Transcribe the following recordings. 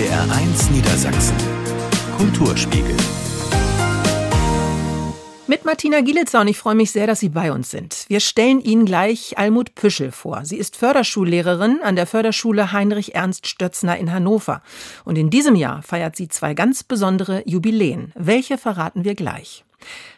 NDR1 Niedersachsen. Kulturspiegel. Mit Martina Gielitzer und ich freue mich sehr, dass Sie bei uns sind. Wir stellen Ihnen gleich Almut Püschel vor. Sie ist Förderschullehrerin an der Förderschule Heinrich Ernst Stötzner in Hannover. Und in diesem Jahr feiert sie zwei ganz besondere Jubiläen. Welche verraten wir gleich?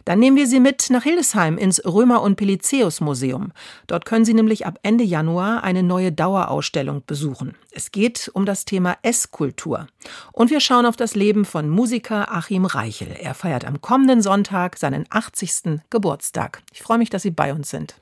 Dann nehmen wir Sie mit nach Hildesheim ins Römer- und Pelizaeus-Museum. Dort können Sie nämlich ab Ende Januar eine neue Dauerausstellung besuchen. Es geht um das Thema Esskultur. Und wir schauen auf das Leben von Musiker Achim Reichel. Er feiert am kommenden Sonntag seinen 80. Geburtstag. Ich freue mich, dass Sie bei uns sind.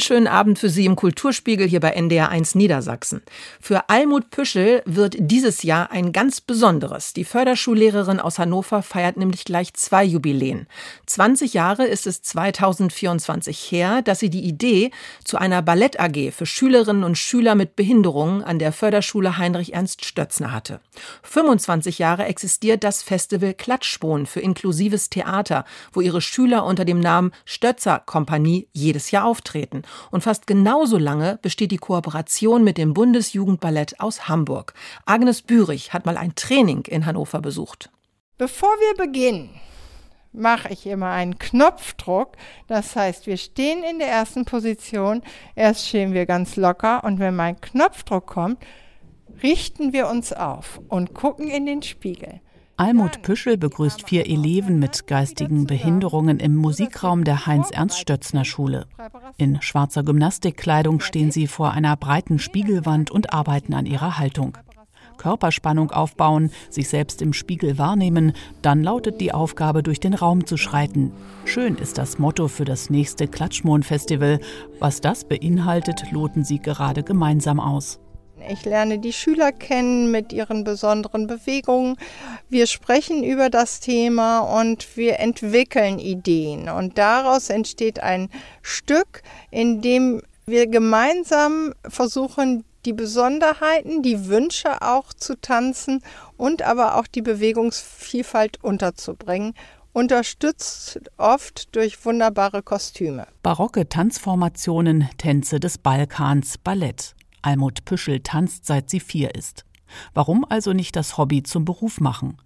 Einen schönen Abend für Sie im Kulturspiegel hier bei NDR1 Niedersachsen. Für Almut Püschel wird dieses Jahr ein ganz besonderes. Die Förderschullehrerin aus Hannover feiert nämlich gleich zwei Jubiläen. 20 Jahre ist es 2024 her, dass sie die Idee zu einer Ballett AG für Schülerinnen und Schüler mit Behinderungen an der Förderschule Heinrich Ernst Stötzner hatte. 25 Jahre existiert das Festival Klatschbohnen für inklusives Theater, wo ihre Schüler unter dem Namen Stötzer Kompanie jedes Jahr auftreten. Und fast genauso lange besteht die Kooperation mit dem Bundesjugendballett aus Hamburg. Agnes Bürich hat mal ein Training in Hannover besucht. Bevor wir beginnen, mache ich immer einen Knopfdruck. Das heißt, wir stehen in der ersten Position. Erst stehen wir ganz locker und wenn mein Knopfdruck kommt, richten wir uns auf und gucken in den Spiegel. Almut Püschel begrüßt vier Eleven mit geistigen Behinderungen im Musikraum der Heinz-Ernst-Stötzner-Schule. In schwarzer Gymnastikkleidung stehen sie vor einer breiten Spiegelwand und arbeiten an ihrer Haltung. Körperspannung aufbauen, sich selbst im Spiegel wahrnehmen, dann lautet die Aufgabe, durch den Raum zu schreiten. Schön ist das Motto für das nächste Klatschmond-Festival. Was das beinhaltet, loten sie gerade gemeinsam aus. Ich lerne die Schüler kennen mit ihren besonderen Bewegungen. Wir sprechen über das Thema und wir entwickeln Ideen. Und daraus entsteht ein Stück, in dem wir gemeinsam versuchen, die Besonderheiten, die Wünsche auch zu tanzen und aber auch die Bewegungsvielfalt unterzubringen unterstützt oft durch wunderbare Kostüme. Barocke Tanzformationen, Tänze des Balkans, Ballett. Almut Püschel tanzt seit sie vier ist. Warum also nicht das Hobby zum Beruf machen?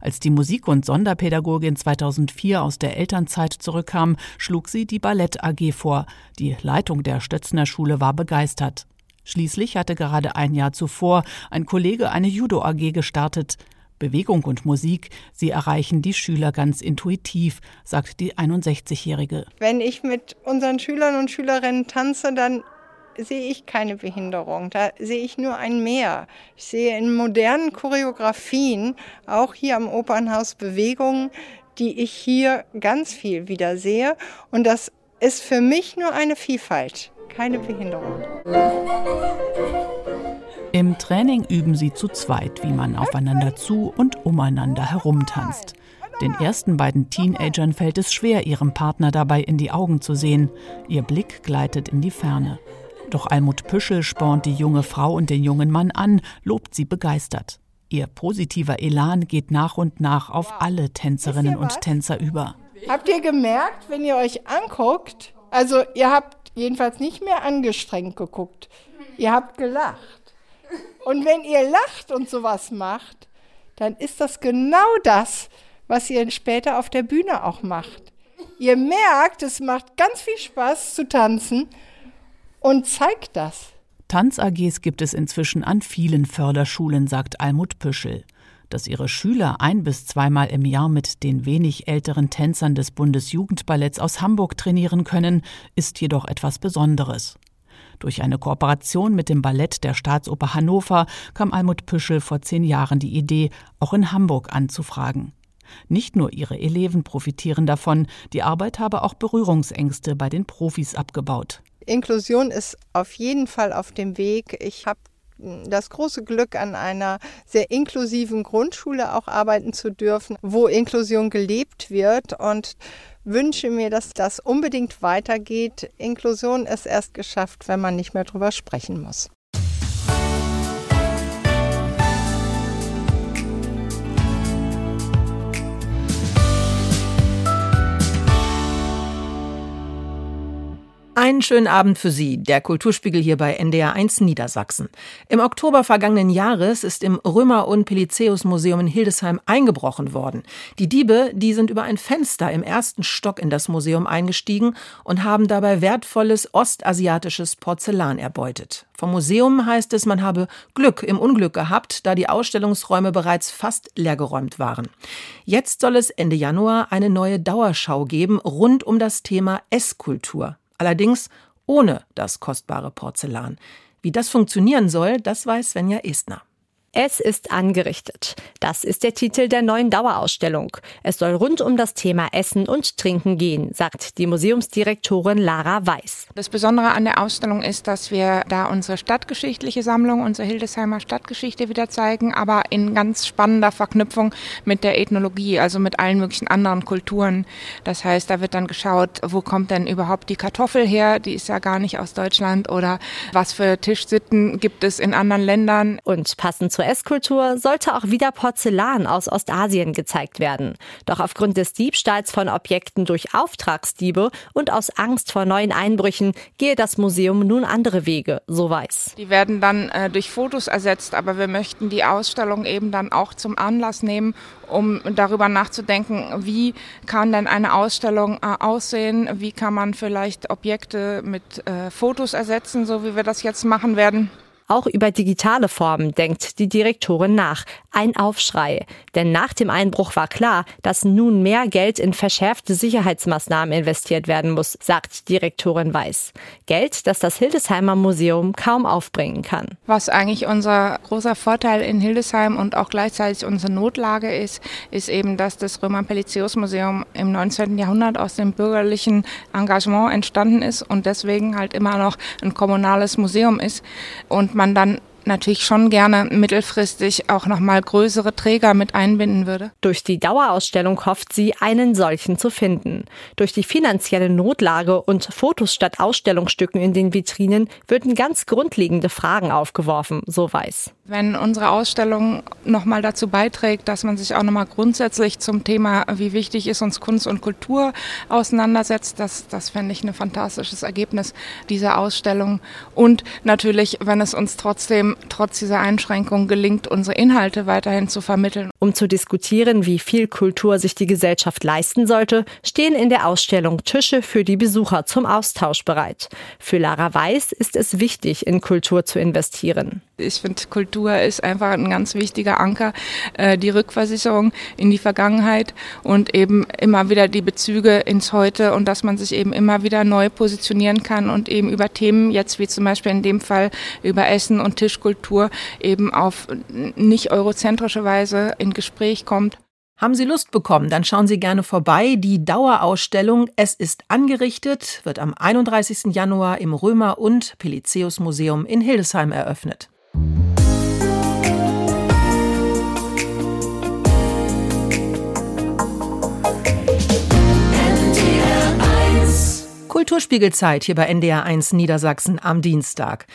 Als die Musik- und Sonderpädagogin 2004 aus der Elternzeit zurückkam, schlug sie die Ballett AG vor. Die Leitung der Stötzner Schule war begeistert. Schließlich hatte gerade ein Jahr zuvor ein Kollege eine Judo AG gestartet. Bewegung und Musik, sie erreichen die Schüler ganz intuitiv, sagt die 61-Jährige. Wenn ich mit unseren Schülern und Schülerinnen tanze, dann sehe ich keine Behinderung. Da sehe ich nur ein Meer. Ich sehe in modernen Choreografien, auch hier am Opernhaus, Bewegungen, die ich hier ganz viel wieder sehe. Und das ist für mich nur eine Vielfalt, keine Behinderung. Im Training üben sie zu zweit, wie man aufeinander zu und umeinander herumtanzt. Den ersten beiden Teenagern fällt es schwer, ihrem Partner dabei in die Augen zu sehen. Ihr Blick gleitet in die Ferne. Doch Almut Püschel spornt die junge Frau und den jungen Mann an, lobt sie begeistert. Ihr positiver Elan geht nach und nach auf alle Tänzerinnen und Tänzer über. Habt ihr gemerkt, wenn ihr euch anguckt, also ihr habt jedenfalls nicht mehr angestrengt geguckt, ihr habt gelacht. Und wenn ihr lacht und sowas macht, dann ist das genau das, was ihr später auf der Bühne auch macht. Ihr merkt, es macht ganz viel Spaß zu tanzen und zeigt das. Tanz-AGs gibt es inzwischen an vielen Förderschulen, sagt Almut Püschel. Dass ihre Schüler ein bis zweimal im Jahr mit den wenig älteren Tänzern des Bundesjugendballetts aus Hamburg trainieren können, ist jedoch etwas Besonderes. Durch eine Kooperation mit dem Ballett der Staatsoper Hannover kam Almut Püschel vor zehn Jahren die Idee, auch in Hamburg anzufragen. Nicht nur ihre Eleven profitieren davon, die Arbeit habe auch Berührungsängste bei den Profis abgebaut. Inklusion ist auf jeden Fall auf dem Weg. Ich habe das große Glück, an einer sehr inklusiven Grundschule auch arbeiten zu dürfen, wo Inklusion gelebt wird und wünsche mir, dass das unbedingt weitergeht. Inklusion ist erst geschafft, wenn man nicht mehr drüber sprechen muss. Einen schönen Abend für Sie, der Kulturspiegel hier bei NDR 1 Niedersachsen. Im Oktober vergangenen Jahres ist im Römer- und Pelizeus Museum in Hildesheim eingebrochen worden. Die Diebe, die sind über ein Fenster im ersten Stock in das Museum eingestiegen und haben dabei wertvolles ostasiatisches Porzellan erbeutet. Vom Museum heißt es, man habe Glück im Unglück gehabt, da die Ausstellungsräume bereits fast leergeräumt waren. Jetzt soll es Ende Januar eine neue Dauerschau geben rund um das Thema Esskultur allerdings ohne das kostbare Porzellan. Wie das funktionieren soll, das weiß Svenja Estner. Es ist angerichtet. Das ist der Titel der neuen Dauerausstellung. Es soll rund um das Thema Essen und Trinken gehen, sagt die Museumsdirektorin Lara Weiß. Das Besondere an der Ausstellung ist, dass wir da unsere stadtgeschichtliche Sammlung, unsere Hildesheimer Stadtgeschichte wieder zeigen, aber in ganz spannender Verknüpfung mit der Ethnologie, also mit allen möglichen anderen Kulturen. Das heißt, da wird dann geschaut, wo kommt denn überhaupt die Kartoffel her? Die ist ja gar nicht aus Deutschland oder was für Tischsitten gibt es in anderen Ländern. Und passend zur Esskultur sollte auch wieder Porzellan aus Ostasien gezeigt werden. Doch aufgrund des Diebstahls von Objekten durch Auftragsdiebe und aus Angst vor neuen Einbrüchen gehe das Museum nun andere Wege, so weiß. Die werden dann äh, durch Fotos ersetzt, aber wir möchten die Ausstellung eben dann auch zum Anlass nehmen, um darüber nachzudenken, wie kann denn eine Ausstellung äh, aussehen, wie kann man vielleicht Objekte mit äh, Fotos ersetzen, so wie wir das jetzt machen werden. Auch über digitale Formen denkt die Direktorin nach. Ein Aufschrei. Denn nach dem Einbruch war klar, dass nun mehr Geld in verschärfte Sicherheitsmaßnahmen investiert werden muss, sagt Direktorin Weiß. Geld, das das Hildesheimer Museum kaum aufbringen kann. Was eigentlich unser großer Vorteil in Hildesheim und auch gleichzeitig unsere Notlage ist, ist eben, dass das Römer-Pelizius-Museum im 19. Jahrhundert aus dem bürgerlichen Engagement entstanden ist und deswegen halt immer noch ein kommunales Museum ist. Und man dann natürlich schon gerne mittelfristig auch nochmal größere Träger mit einbinden würde. Durch die Dauerausstellung hofft sie, einen solchen zu finden. Durch die finanzielle Notlage und Fotos statt Ausstellungsstücken in den Vitrinen würden ganz grundlegende Fragen aufgeworfen, so weiß. Wenn unsere Ausstellung nochmal dazu beiträgt, dass man sich auch nochmal grundsätzlich zum Thema, wie wichtig ist uns Kunst und Kultur auseinandersetzt, das, das fände ich ein fantastisches Ergebnis dieser Ausstellung. Und natürlich, wenn es uns trotzdem trotz dieser Einschränkungen gelingt, unsere Inhalte weiterhin zu vermitteln. Um zu diskutieren, wie viel Kultur sich die Gesellschaft leisten sollte, stehen in der Ausstellung Tische für die Besucher zum Austausch bereit. Für Lara Weiß ist es wichtig, in Kultur zu investieren. Ich finde, Kultur ist einfach ein ganz wichtiger Anker, äh, die Rückversicherung in die Vergangenheit und eben immer wieder die Bezüge ins Heute und dass man sich eben immer wieder neu positionieren kann und eben über Themen, jetzt wie zum Beispiel in dem Fall über Essen und Tischkultur, eben auf nicht eurozentrische Weise in Gespräch kommt. Haben Sie Lust bekommen, dann schauen Sie gerne vorbei. Die Dauerausstellung Es ist angerichtet wird am 31. Januar im Römer- und Pelizeus Museum in Hildesheim eröffnet. Kulturspiegelzeit hier bei NDR 1 Niedersachsen am Dienstag.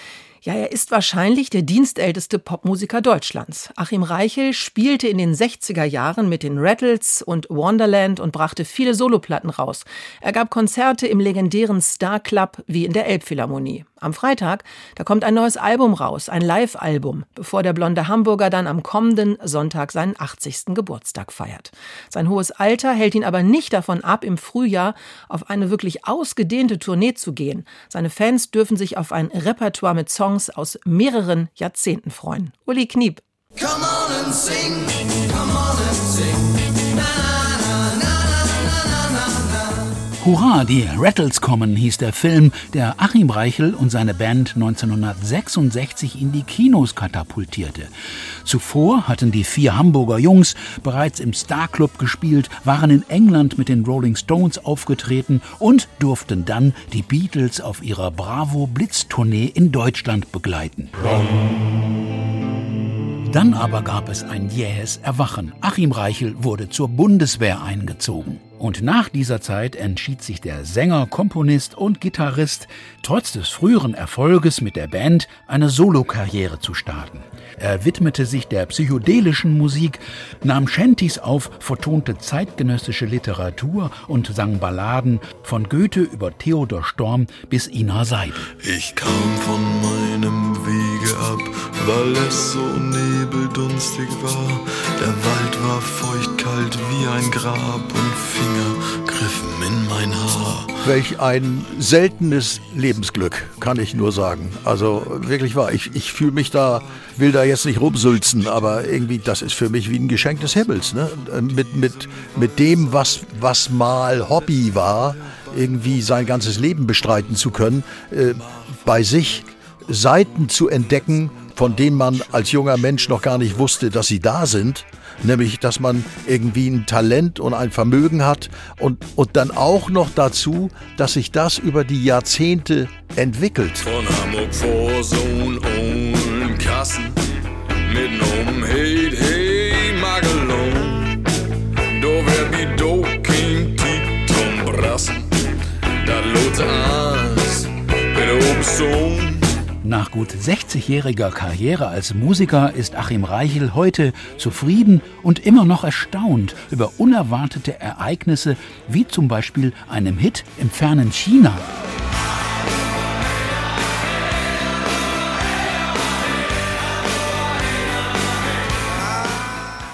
Ja, er ist wahrscheinlich der dienstälteste Popmusiker Deutschlands. Achim Reichel spielte in den 60er Jahren mit den Rattles und Wonderland und brachte viele Soloplatten raus. Er gab Konzerte im legendären Star Club wie in der Elbphilharmonie. Am Freitag, da kommt ein neues Album raus, ein Live-Album, bevor der blonde Hamburger dann am kommenden Sonntag seinen 80. Geburtstag feiert. Sein hohes Alter hält ihn aber nicht davon ab, im Frühjahr auf eine wirklich ausgedehnte Tournee zu gehen. Seine Fans dürfen sich auf ein Repertoire mit Songs aus mehreren Jahrzehnten freuen. Uli Kniep. Come on and sing, Hurra, die Rattles kommen, hieß der Film, der Achim Reichel und seine Band 1966 in die Kinos katapultierte. Zuvor hatten die vier Hamburger Jungs bereits im Star Club gespielt, waren in England mit den Rolling Stones aufgetreten und durften dann die Beatles auf ihrer Bravo Blitz Tournee in Deutschland begleiten. Dann aber gab es ein jähes Erwachen. Achim Reichel wurde zur Bundeswehr eingezogen. Und nach dieser Zeit entschied sich der Sänger, Komponist und Gitarrist, trotz des früheren Erfolges mit der Band, eine Solokarriere zu starten. Er widmete sich der psychedelischen Musik, nahm Shanties auf, vertonte zeitgenössische Literatur und sang Balladen von Goethe über Theodor Storm bis Ina Seidel. Ich kam von meinem Wege ab, weil es so nebeldunstig war. Der Wald war feuchtkalt wie ein Grab und Finger griffen in mein Haar. Welch ein seltenes Lebensglück, kann ich nur sagen. Also wirklich wahr. Ich, ich fühle mich da, will da jetzt nicht rumsülzen, aber irgendwie, das ist für mich wie ein Geschenk des Himmels. Ne? Mit, mit, mit dem, was, was mal Hobby war, irgendwie sein ganzes Leben bestreiten zu können, äh, bei sich Seiten zu entdecken, von denen man als junger Mensch noch gar nicht wusste, dass sie da sind. Nämlich, dass man irgendwie ein Talent und ein Vermögen hat und, und dann auch noch dazu, dass sich das über die Jahrzehnte entwickelt. Von Hamburg vor Sohn und Kassen mit um Hey, hey, Magelon. Do wer wie do King Titom Brassen, da lohnt ans, bitte oben Sohn. Nach gut 60-jähriger Karriere als Musiker ist Achim Reichel heute zufrieden und immer noch erstaunt über unerwartete Ereignisse, wie zum Beispiel einem Hit im fernen China.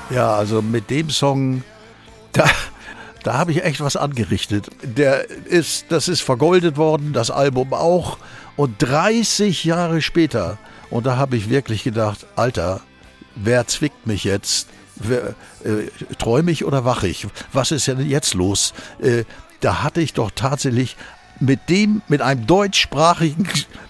Ja, also mit dem Song, da, da habe ich echt was angerichtet. Der ist, das ist vergoldet worden, das Album auch. Und 30 Jahre später, und da habe ich wirklich gedacht, Alter, wer zwickt mich jetzt? Äh, träume ich oder wache ich? Was ist denn jetzt los? Äh, da hatte ich doch tatsächlich mit dem, mit einem deutschsprachigen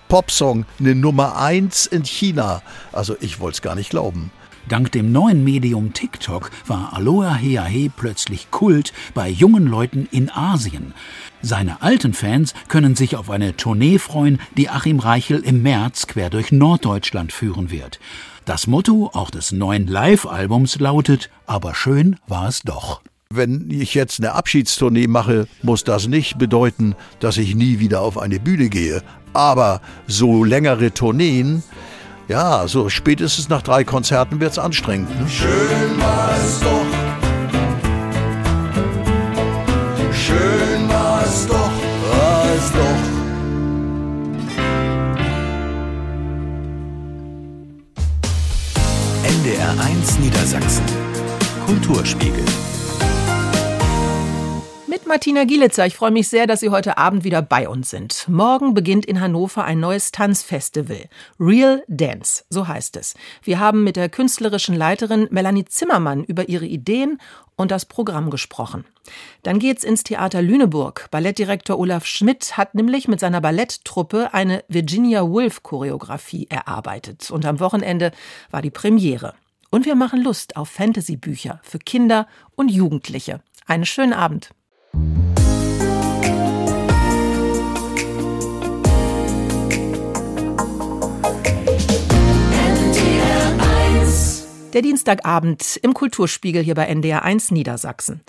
Popsong eine Nummer 1 in China. Also ich wollte es gar nicht glauben. Dank dem neuen Medium TikTok war Aloha Heahe plötzlich Kult bei jungen Leuten in Asien. Seine alten Fans können sich auf eine Tournee freuen, die Achim Reichel im März quer durch Norddeutschland führen wird. Das Motto auch des neuen Live-Albums lautet, aber schön war es doch. Wenn ich jetzt eine Abschiedstournee mache, muss das nicht bedeuten, dass ich nie wieder auf eine Bühne gehe. Aber so längere Tourneen, ja, so spätestens nach drei Konzerten wird's anstrengend. Ne? Schön war es doch. Schön war es doch, war es doch. NDR 1 Niedersachsen. Kulturspiegel. Martina Gielitzer. Ich freue mich sehr, dass Sie heute Abend wieder bei uns sind. Morgen beginnt in Hannover ein neues Tanzfestival. Real Dance, so heißt es. Wir haben mit der künstlerischen Leiterin Melanie Zimmermann über ihre Ideen und das Programm gesprochen. Dann geht's ins Theater Lüneburg. Ballettdirektor Olaf Schmidt hat nämlich mit seiner Balletttruppe eine Virginia Woolf Choreografie erarbeitet. Und am Wochenende war die Premiere. Und wir machen Lust auf Fantasy-Bücher für Kinder und Jugendliche. Einen schönen Abend. Der Dienstagabend im Kulturspiegel hier bei NDR 1 Niedersachsen.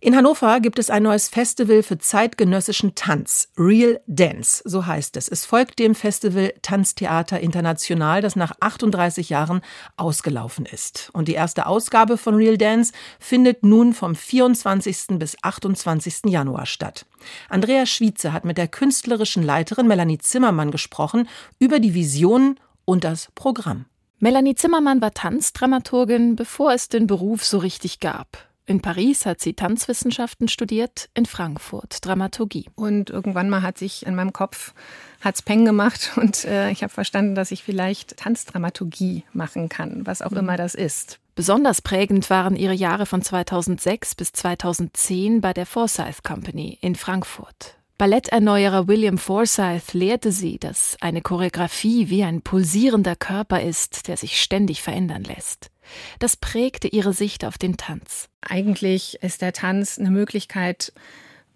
In Hannover gibt es ein neues Festival für zeitgenössischen Tanz. Real Dance, so heißt es. Es folgt dem Festival Tanztheater International, das nach 38 Jahren ausgelaufen ist. Und die erste Ausgabe von Real Dance findet nun vom 24. bis 28. Januar statt. Andrea Schwietze hat mit der künstlerischen Leiterin Melanie Zimmermann gesprochen über die Visionen und das Programm. Melanie Zimmermann war Tanzdramaturgin, bevor es den Beruf so richtig gab. In Paris hat sie Tanzwissenschaften studiert, in Frankfurt Dramaturgie. Und irgendwann mal hat sich in meinem Kopf hat's Peng gemacht und äh, ich habe verstanden, dass ich vielleicht Tanzdramaturgie machen kann, was auch mhm. immer das ist. Besonders prägend waren ihre Jahre von 2006 bis 2010 bei der Forsyth Company in Frankfurt. Balletterneuerer William Forsyth lehrte sie, dass eine Choreografie wie ein pulsierender Körper ist, der sich ständig verändern lässt. Das prägte ihre Sicht auf den Tanz. Eigentlich ist der Tanz eine Möglichkeit,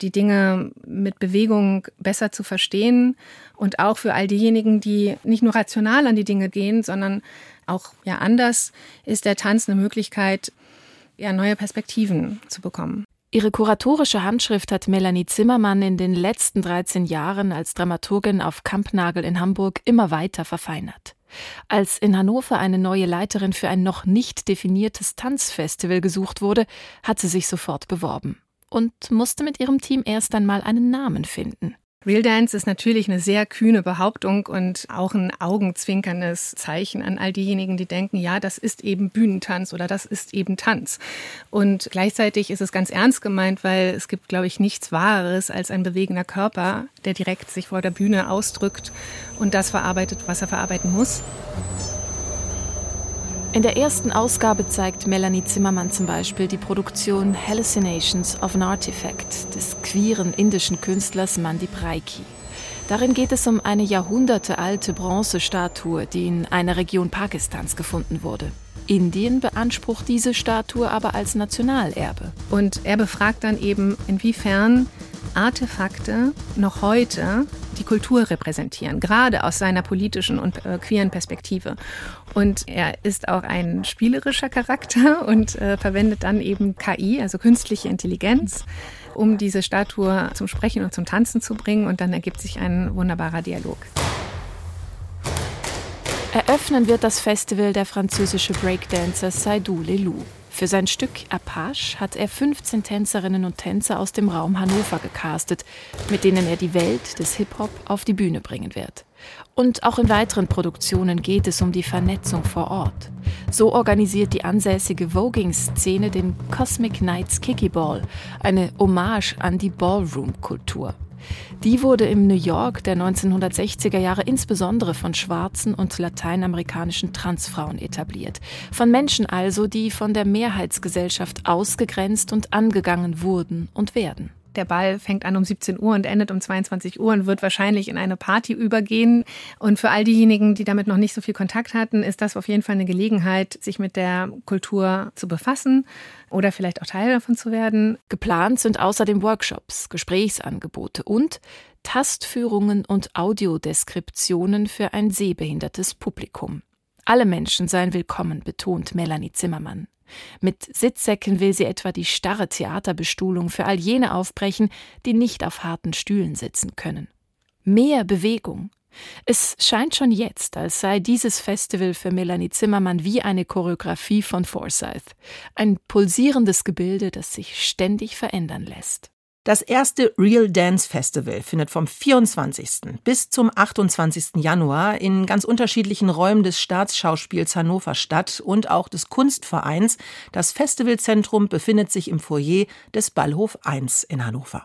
die Dinge mit Bewegung besser zu verstehen und auch für all diejenigen, die nicht nur rational an die Dinge gehen, sondern auch ja anders, ist der Tanz eine Möglichkeit, ja neue Perspektiven zu bekommen. Ihre kuratorische Handschrift hat Melanie Zimmermann in den letzten 13 Jahren als Dramaturgin auf Kampnagel in Hamburg immer weiter verfeinert. Als in Hannover eine neue Leiterin für ein noch nicht definiertes Tanzfestival gesucht wurde, hat sie sich sofort beworben und musste mit ihrem Team erst einmal einen Namen finden. Real Dance ist natürlich eine sehr kühne Behauptung und auch ein augenzwinkerndes Zeichen an all diejenigen, die denken, ja, das ist eben Bühnentanz oder das ist eben Tanz. Und gleichzeitig ist es ganz ernst gemeint, weil es gibt, glaube ich, nichts Wahres als ein bewegender Körper, der direkt sich vor der Bühne ausdrückt und das verarbeitet, was er verarbeiten muss. In der ersten Ausgabe zeigt Melanie Zimmermann zum Beispiel die Produktion Hallucinations of an Artifact des queeren indischen Künstlers Mandip Raiki. Darin geht es um eine jahrhundertealte Bronzestatue, die in einer Region Pakistans gefunden wurde. Indien beansprucht diese Statue aber als Nationalerbe. Und er befragt dann eben, inwiefern Artefakte noch heute die Kultur repräsentieren, gerade aus seiner politischen und äh, queeren Perspektive. Und er ist auch ein spielerischer Charakter und äh, verwendet dann eben KI, also künstliche Intelligenz, um diese Statue zum Sprechen und zum Tanzen zu bringen. Und dann ergibt sich ein wunderbarer Dialog. Eröffnen wird das Festival der französische Breakdancer Saidou Lelou. Für sein Stück Apache hat er 15 Tänzerinnen und Tänzer aus dem Raum Hannover gecastet, mit denen er die Welt des Hip-Hop auf die Bühne bringen wird. Und auch in weiteren Produktionen geht es um die Vernetzung vor Ort. So organisiert die ansässige Voging-Szene den Cosmic Nights Kiki Ball, eine Hommage an die Ballroom-Kultur. Die wurde im New York der 1960er Jahre insbesondere von schwarzen und lateinamerikanischen Transfrauen etabliert. Von Menschen also, die von der Mehrheitsgesellschaft ausgegrenzt und angegangen wurden und werden. Der Ball fängt an um 17 Uhr und endet um 22 Uhr und wird wahrscheinlich in eine Party übergehen. Und für all diejenigen, die damit noch nicht so viel Kontakt hatten, ist das auf jeden Fall eine Gelegenheit, sich mit der Kultur zu befassen oder vielleicht auch Teil davon zu werden. Geplant sind außerdem Workshops, Gesprächsangebote und Tastführungen und Audiodeskriptionen für ein sehbehindertes Publikum. Alle Menschen seien willkommen, betont Melanie Zimmermann. Mit Sitzsäcken will sie etwa die starre Theaterbestuhlung für all jene aufbrechen, die nicht auf harten Stühlen sitzen können. Mehr Bewegung, es scheint schon jetzt, als sei dieses Festival für Melanie Zimmermann wie eine Choreografie von Forsyth. Ein pulsierendes Gebilde, das sich ständig verändern lässt. Das erste Real Dance Festival findet vom 24. bis zum 28. Januar in ganz unterschiedlichen Räumen des Staatsschauspiels Hannover statt und auch des Kunstvereins. Das Festivalzentrum befindet sich im Foyer des Ballhof 1 in Hannover.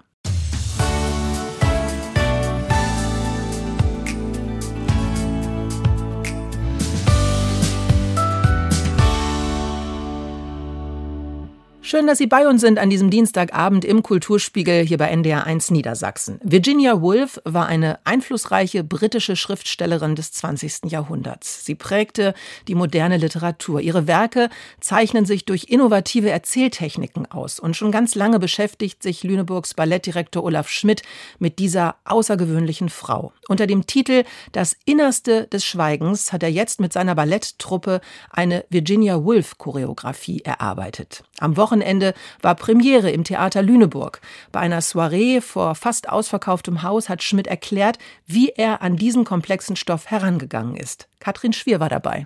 Schön, dass Sie bei uns sind an diesem Dienstagabend im Kulturspiegel hier bei NDR 1 Niedersachsen. Virginia Woolf war eine einflussreiche britische Schriftstellerin des 20. Jahrhunderts. Sie prägte die moderne Literatur. Ihre Werke zeichnen sich durch innovative Erzähltechniken aus. Und schon ganz lange beschäftigt sich Lüneburgs Ballettdirektor Olaf Schmidt mit dieser außergewöhnlichen Frau. Unter dem Titel Das Innerste des Schweigens hat er jetzt mit seiner Balletttruppe eine Virginia Woolf Choreografie erarbeitet. Am Wochenende Wochenende war Premiere im Theater Lüneburg. Bei einer Soiree vor fast ausverkauftem Haus hat Schmidt erklärt, wie er an diesen komplexen Stoff herangegangen ist. Katrin Schwier war dabei.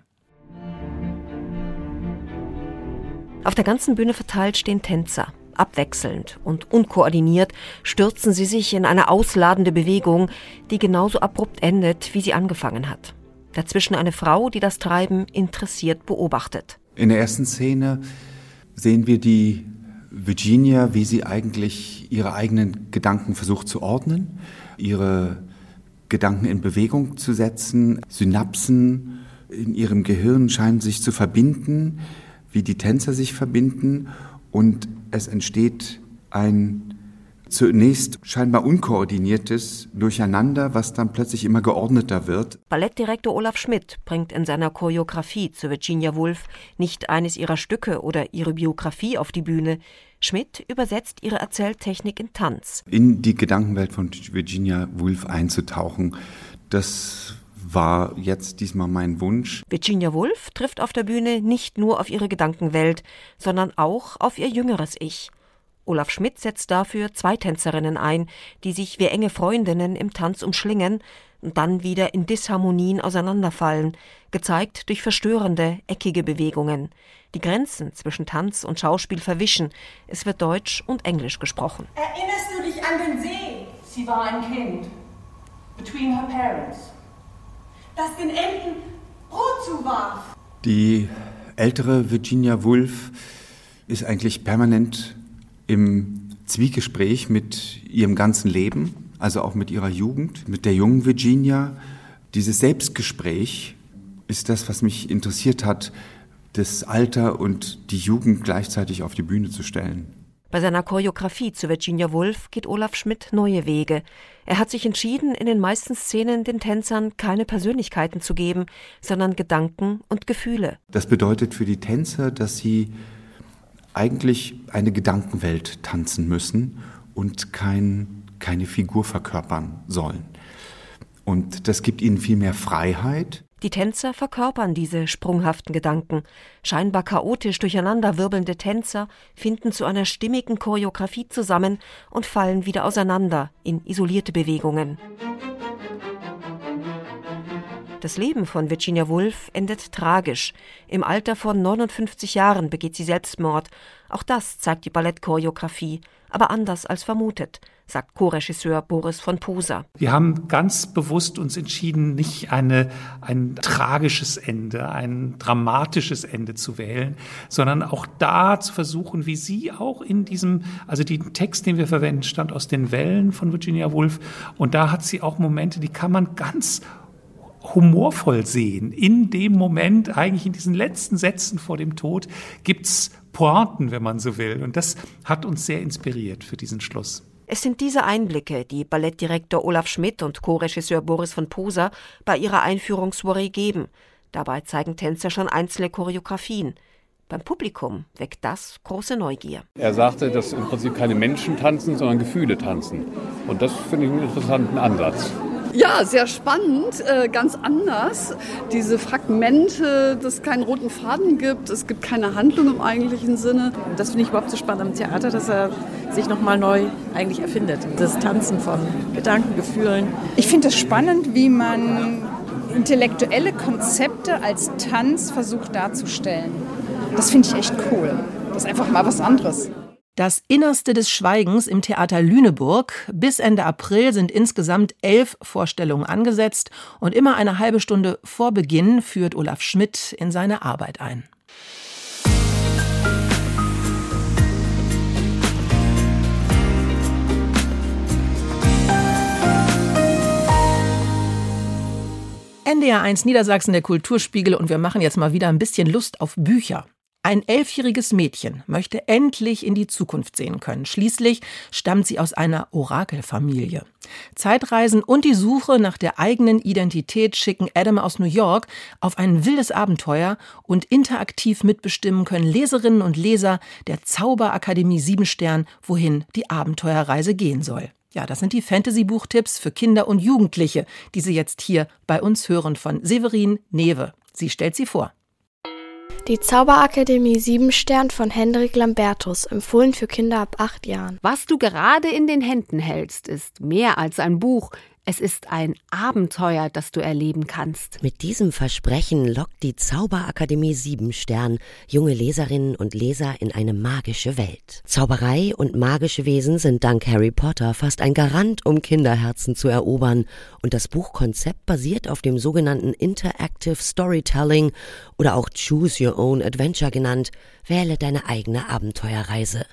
Auf der ganzen Bühne verteilt stehen Tänzer. Abwechselnd und unkoordiniert stürzen sie sich in eine ausladende Bewegung, die genauso abrupt endet, wie sie angefangen hat. Dazwischen eine Frau, die das Treiben interessiert beobachtet. In der ersten Szene sehen wir die Virginia, wie sie eigentlich ihre eigenen Gedanken versucht zu ordnen, ihre Gedanken in Bewegung zu setzen. Synapsen in ihrem Gehirn scheinen sich zu verbinden, wie die Tänzer sich verbinden und es entsteht ein zunächst scheinbar unkoordiniertes Durcheinander, was dann plötzlich immer geordneter wird. Ballettdirektor Olaf Schmidt bringt in seiner Choreografie zu Virginia Woolf nicht eines ihrer Stücke oder ihre Biografie auf die Bühne. Schmidt übersetzt ihre Erzähltechnik in Tanz. In die Gedankenwelt von Virginia Woolf einzutauchen, das war jetzt diesmal mein Wunsch. Virginia Woolf trifft auf der Bühne nicht nur auf ihre Gedankenwelt, sondern auch auf ihr jüngeres Ich. Olaf Schmidt setzt dafür zwei Tänzerinnen ein, die sich wie enge Freundinnen im Tanz umschlingen und dann wieder in Disharmonien auseinanderfallen, gezeigt durch verstörende, eckige Bewegungen. Die Grenzen zwischen Tanz und Schauspiel verwischen. Es wird Deutsch und Englisch gesprochen. Erinnerst du dich an den See? Sie war ein Kind. Between her parents. Das den Enten Brot zuwarf. Die ältere Virginia Woolf ist eigentlich permanent im Zwiegespräch mit ihrem ganzen Leben, also auch mit ihrer Jugend, mit der jungen Virginia. Dieses Selbstgespräch ist das, was mich interessiert hat, das Alter und die Jugend gleichzeitig auf die Bühne zu stellen. Bei seiner Choreografie zu Virginia Woolf geht Olaf Schmidt neue Wege. Er hat sich entschieden, in den meisten Szenen den Tänzern keine Persönlichkeiten zu geben, sondern Gedanken und Gefühle. Das bedeutet für die Tänzer, dass sie eigentlich eine Gedankenwelt tanzen müssen und kein, keine Figur verkörpern sollen. Und das gibt ihnen viel mehr Freiheit. Die Tänzer verkörpern diese sprunghaften Gedanken. Scheinbar chaotisch durcheinanderwirbelnde Tänzer finden zu einer stimmigen Choreografie zusammen und fallen wieder auseinander in isolierte Bewegungen. Das Leben von Virginia Woolf endet tragisch. Im Alter von 59 Jahren begeht sie Selbstmord. Auch das zeigt die Ballettchoreografie, aber anders als vermutet, sagt Co-Regisseur Boris von Poser. Wir haben ganz bewusst uns entschieden, nicht eine, ein tragisches Ende, ein dramatisches Ende zu wählen, sondern auch da zu versuchen, wie sie auch in diesem, also den Text, den wir verwenden, stammt aus den Wellen von Virginia Woolf und da hat sie auch Momente, die kann man ganz humorvoll sehen. In dem Moment, eigentlich in diesen letzten Sätzen vor dem Tod, gibt's Pointen, wenn man so will. Und das hat uns sehr inspiriert für diesen Schluss. Es sind diese Einblicke, die Ballettdirektor Olaf Schmidt und Co-Regisseur Boris von Poser bei ihrer Einführungssoiree geben. Dabei zeigen Tänzer schon einzelne Choreografien. Beim Publikum weckt das große Neugier. Er sagte, dass im Prinzip keine Menschen tanzen, sondern Gefühle tanzen. Und das finde ich einen interessanten Ansatz. Ja, sehr spannend, äh, ganz anders. Diese Fragmente, dass es keinen roten Faden gibt, es gibt keine Handlung im eigentlichen Sinne. Das finde ich überhaupt so spannend am Theater, dass er sich nochmal neu eigentlich erfindet. Das Tanzen von Gedanken, Gefühlen. Ich finde es spannend, wie man intellektuelle Konzepte als Tanz versucht darzustellen. Das finde ich echt cool. Das ist einfach mal was anderes. Das Innerste des Schweigens im Theater Lüneburg. Bis Ende April sind insgesamt elf Vorstellungen angesetzt und immer eine halbe Stunde vor Beginn führt Olaf Schmidt in seine Arbeit ein. NDR1 Niedersachsen, der Kulturspiegel und wir machen jetzt mal wieder ein bisschen Lust auf Bücher. Ein elfjähriges Mädchen möchte endlich in die Zukunft sehen können. Schließlich stammt sie aus einer Orakelfamilie. Zeitreisen und die Suche nach der eigenen Identität schicken Adam aus New York auf ein wildes Abenteuer und interaktiv mitbestimmen können Leserinnen und Leser der Zauberakademie Siebenstern, wohin die Abenteuerreise gehen soll. Ja, das sind die Fantasy-Buchtipps für Kinder und Jugendliche, die Sie jetzt hier bei uns hören von Severin Newe. Sie stellt sie vor. Die Zauberakademie Siebenstern von Hendrik Lambertus, empfohlen für Kinder ab acht Jahren. Was du gerade in den Händen hältst, ist mehr als ein Buch. Es ist ein Abenteuer, das du erleben kannst. Mit diesem Versprechen lockt die Zauberakademie Siebenstern junge Leserinnen und Leser in eine magische Welt. Zauberei und magische Wesen sind dank Harry Potter fast ein Garant, um Kinderherzen zu erobern. Und das Buchkonzept basiert auf dem sogenannten Interactive Storytelling oder auch Choose Your Own Adventure genannt. Wähle deine eigene Abenteuerreise.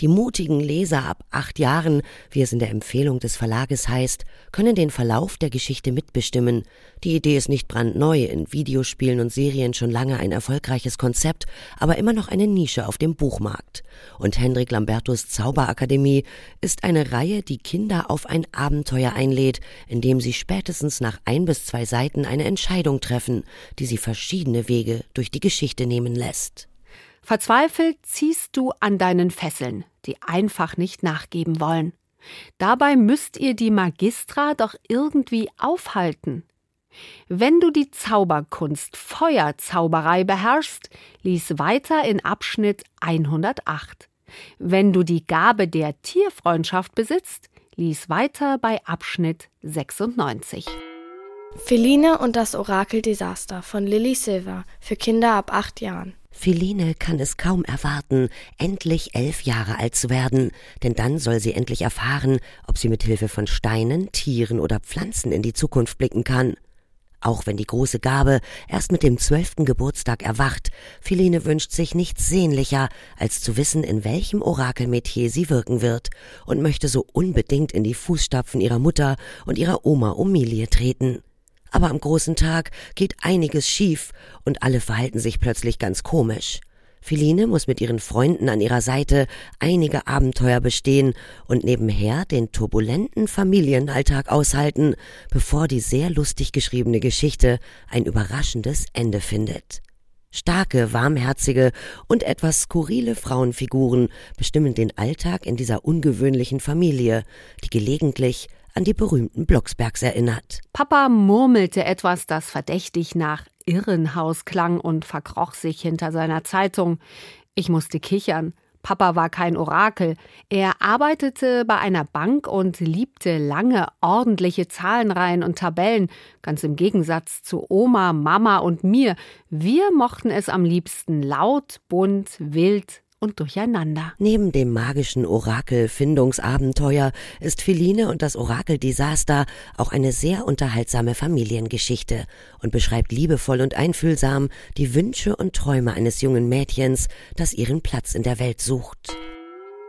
Die mutigen Leser ab acht Jahren, wie es in der Empfehlung des Verlages heißt, können den Verlauf der Geschichte mitbestimmen. Die Idee ist nicht brandneu, in Videospielen und Serien schon lange ein erfolgreiches Konzept, aber immer noch eine Nische auf dem Buchmarkt. Und Hendrik Lambertus Zauberakademie ist eine Reihe, die Kinder auf ein Abenteuer einlädt, indem sie spätestens nach ein bis zwei Seiten eine Entscheidung treffen, die sie verschiedene Wege durch die Geschichte nehmen lässt. Verzweifelt ziehst du an deinen Fesseln, die einfach nicht nachgeben wollen. Dabei müsst ihr die Magistra doch irgendwie aufhalten. Wenn du die Zauberkunst Feuerzauberei beherrschst, lies weiter in Abschnitt 108. Wenn du die Gabe der Tierfreundschaft besitzt, lies weiter bei Abschnitt 96. Feline und das Orakel-Desaster von Lily Silver für Kinder ab acht Jahren. Feline kann es kaum erwarten, endlich elf Jahre alt zu werden, denn dann soll sie endlich erfahren, ob sie mit Hilfe von Steinen, Tieren oder Pflanzen in die Zukunft blicken kann. Auch wenn die große Gabe erst mit dem zwölften Geburtstag erwacht, Feline wünscht sich nichts sehnlicher, als zu wissen, in welchem Orakelmetier sie wirken wird und möchte so unbedingt in die Fußstapfen ihrer Mutter und ihrer Oma Omilie treten. Aber am großen Tag geht einiges schief und alle verhalten sich plötzlich ganz komisch. Philine muss mit ihren Freunden an ihrer Seite einige Abenteuer bestehen und nebenher den turbulenten Familienalltag aushalten, bevor die sehr lustig geschriebene Geschichte ein überraschendes Ende findet. Starke, warmherzige und etwas skurrile Frauenfiguren bestimmen den Alltag in dieser ungewöhnlichen Familie, die gelegentlich an die berühmten Blocksbergs erinnert. Papa murmelte etwas, das verdächtig nach Irrenhaus klang und verkroch sich hinter seiner Zeitung. Ich musste kichern. Papa war kein Orakel. Er arbeitete bei einer Bank und liebte lange, ordentliche Zahlenreihen und Tabellen, ganz im Gegensatz zu Oma, Mama und mir. Wir mochten es am liebsten laut, bunt, wild, und durcheinander. Neben dem magischen Orakel-Findungsabenteuer ist Feline und das Orakel-Desaster auch eine sehr unterhaltsame Familiengeschichte und beschreibt liebevoll und einfühlsam die Wünsche und Träume eines jungen Mädchens, das ihren Platz in der Welt sucht.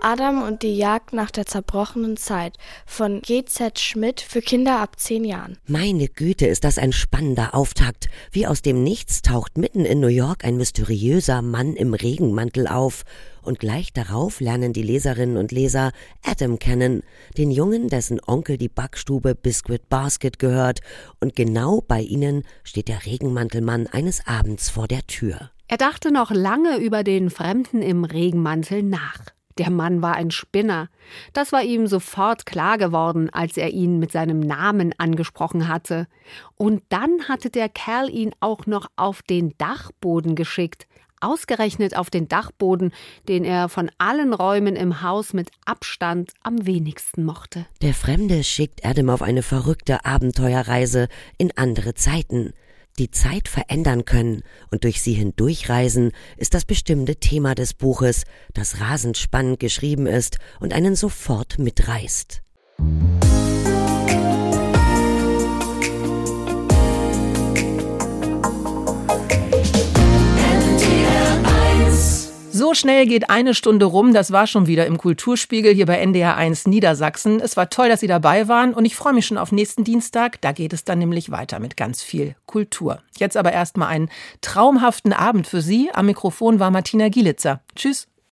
Adam und die Jagd nach der zerbrochenen Zeit von G.Z. Schmidt für Kinder ab zehn Jahren. Meine Güte, ist das ein spannender Auftakt. Wie aus dem Nichts taucht mitten in New York ein mysteriöser Mann im Regenmantel auf. Und gleich darauf lernen die Leserinnen und Leser Adam kennen, den Jungen, dessen Onkel die Backstube Biscuit Basket gehört. Und genau bei ihnen steht der Regenmantelmann eines Abends vor der Tür. Er dachte noch lange über den Fremden im Regenmantel nach. Der Mann war ein Spinner. Das war ihm sofort klar geworden, als er ihn mit seinem Namen angesprochen hatte. Und dann hatte der Kerl ihn auch noch auf den Dachboden geschickt. Ausgerechnet auf den Dachboden, den er von allen Räumen im Haus mit Abstand am wenigsten mochte. Der Fremde schickt Adam auf eine verrückte Abenteuerreise in andere Zeiten die Zeit verändern können und durch sie hindurchreisen, ist das bestimmte Thema des Buches, das rasend spannend geschrieben ist und einen sofort mitreißt. So schnell geht eine Stunde rum. Das war schon wieder im Kulturspiegel hier bei NDR 1 Niedersachsen. Es war toll, dass Sie dabei waren und ich freue mich schon auf nächsten Dienstag. Da geht es dann nämlich weiter mit ganz viel Kultur. Jetzt aber erstmal einen traumhaften Abend für Sie. Am Mikrofon war Martina Gielitzer. Tschüss.